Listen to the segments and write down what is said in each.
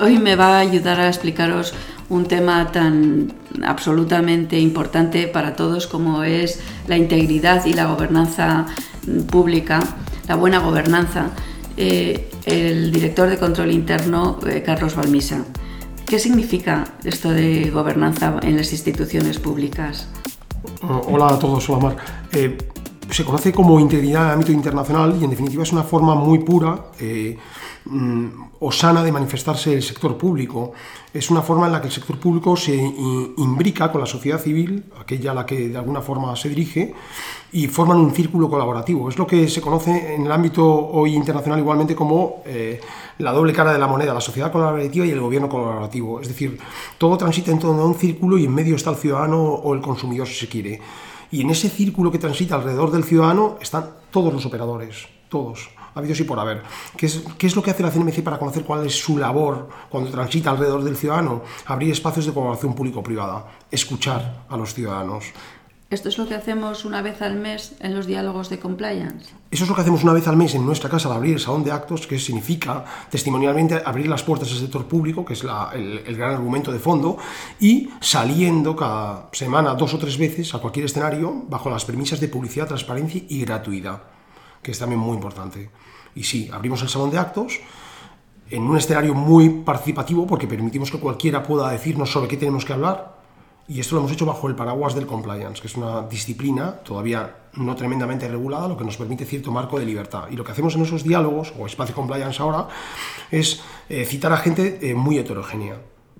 hoy me va a ayudar a explicaros un tema tan absolutamente importante para todos como es la integridad y la gobernanza pública, la buena gobernanza. Eh, el director de control interno, eh, Carlos Balmisa. ¿Qué significa esto de gobernanza en las instituciones públicas? Hola a todos, hola Mar. Eh, se conoce como integridad en el ámbito internacional y en definitiva es una forma muy pura mm, o sana de manifestarse el sector público. Es una forma en la que el sector público se imbrica con la sociedad civil, aquella a la que de alguna forma se dirige, y forman un círculo colaborativo. Es lo que se conoce en el ámbito hoy internacional igualmente como eh, la doble cara de la moneda, la sociedad colaborativa y el gobierno colaborativo. Es decir, todo transita en torno a un círculo y en medio está el ciudadano o el consumidor si se quiere. Y en ese círculo que transita alrededor del ciudadano están todos los operadores, todos habidos y por haber. ¿Qué es, ¿Qué es lo que hace la CNMC para conocer cuál es su labor cuando transita alrededor del ciudadano? Abrir espacios de colaboración público-privada, escuchar a los ciudadanos. ¿Esto es lo que hacemos una vez al mes en los diálogos de compliance? Eso es lo que hacemos una vez al mes en nuestra casa al abrir el salón de actos, que significa testimonialmente abrir las puertas al sector público, que es el, el, gran argumento de fondo, y saliendo cada semana dos o tres veces a cualquier escenario bajo las premisas de publicidad, transparencia y gratuidad, que es también muy importante. Y sí, abrimos el salón de actos en un escenario muy participativo porque permitimos que cualquiera pueda decirnos sobre qué tenemos que hablar y esto lo hemos hecho bajo el paraguas del compliance, que es una disciplina todavía no tremendamente regulada, lo que nos permite cierto marco de libertad. Y lo que hacemos en esos diálogos, o espacio compliance ahora, es eh, citar a gente eh, muy heterogénea.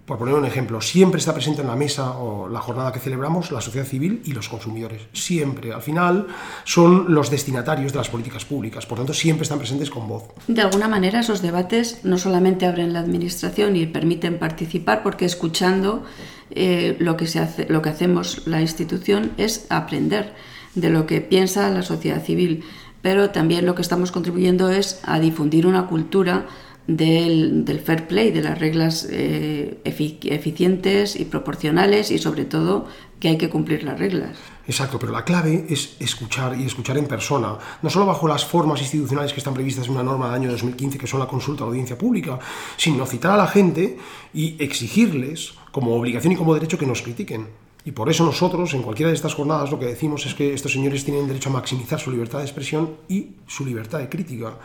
Por poner un ejemplo, siempre está presente en la mesa o la jornada que celebramos la sociedad civil y los consumidores. Siempre. Al final son los destinatarios de las políticas públicas. Por tanto, siempre están presentes con voz. De alguna manera, esos debates no solamente abren la administración y permiten participar, porque escuchando eh, lo, que se hace, lo que hacemos la institución es aprender de lo que piensa la sociedad civil, pero también lo que estamos contribuyendo es a difundir una cultura del, fair play, de las reglas eh, eficientes y proporcionales y sobre todo que hay que cumplir las reglas. Exacto, pero la clave es escuchar y escuchar en persona, no solo bajo las formas institucionales que están previstas en una norma del año 2015 que son la consulta a la audiencia pública, sino citar a la gente y exigirles como obligación y como derecho que nos critiquen. Y por eso nosotros, en cualquiera de estas jornadas, lo que decimos es que estos señores tienen derecho a maximizar su libertad de expresión y su libertad de crítica.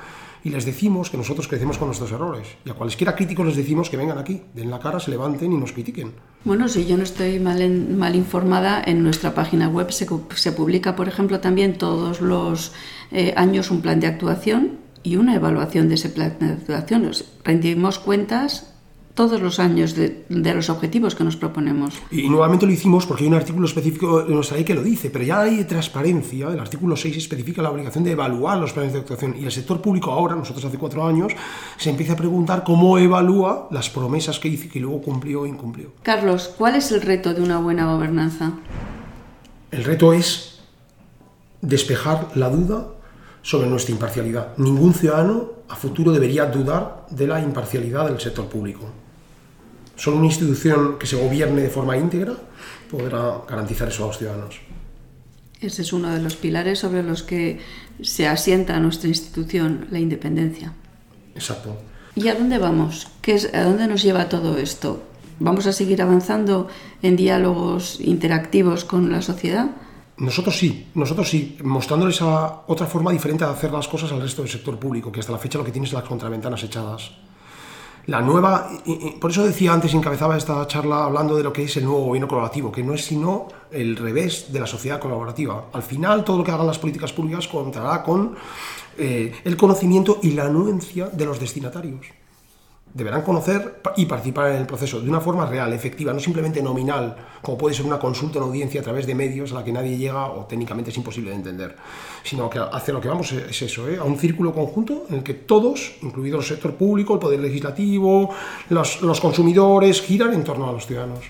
Y les decimos que nosotros crecemos con nuestros errores. Y a cualesquiera críticos les decimos que vengan aquí, den la cara, se levanten y nos critiquen. Bueno, si yo no estoy mal, mal informada, en nuestra página web se, se, publica, por ejemplo, también todos los eh, años un plan de actuación y una evaluación de ese plan de actuación. Rendimos cuentas todos los años de, los objetivos que nos proponemos. Y nuevamente lo hicimos porque hay un artículo específico en nuestra ley que lo dice, pero ya hay transparencia, el artículo 6 especifica la obligación de evaluar los planes de actuación y el sector público ahora, nosotros hace cuatro años, se empieza a preguntar cómo evalúa las promesas que dice que luego cumplió o incumplió. Carlos, ¿cuál es el reto de una buena gobernanza? El reto es despejar la duda sobre nuestra imparcialidad. Ningún ciudadano a futuro debería dudar de la imparcialidad del sector público. Solo una institución que se gobierne de forma íntegra podrá garantizar eso a los ciudadanos. Ese es uno de los pilares sobre los que se asienta nuestra institución, la independencia. Exacto. ¿Y a dónde vamos? ¿Qué es, ¿A dónde nos lleva todo esto? ¿Vamos a seguir avanzando en diálogos interactivos con la sociedad? Nosotros sí, nosotros sí, mostrándoles a otra forma diferente de hacer las cosas al resto del sector público, que hasta la fecha lo que tiene es las contraventanas echadas. La nueva, por eso decía antes, encabezaba esta charla hablando de lo que es el nuevo gobierno colaborativo, que no es sino el revés de la sociedad colaborativa. Al final, todo lo que hagan las políticas públicas contará con eh, el conocimiento y la anuencia de los destinatarios deberán conocer y participar en el proceso de una forma real, efectiva, no simplemente nominal, como puede ser una consulta en audiencia a través de medios a la que nadie llega o técnicamente es imposible de entender, sino que hacia lo que vamos es eso, ¿eh? a un círculo conjunto en el que todos, incluido el sector público, el poder legislativo, los, los consumidores, giran en torno a los ciudadanos.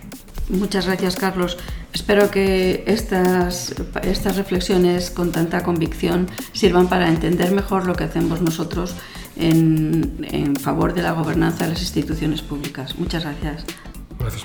Muchas gracias, Carlos. Espero que estas, estas reflexiones con tanta convicción sirvan para entender mejor lo que hacemos nosotros en, favor de la gobernanza de las instituciones públicas. Muchas gracias. Gracias.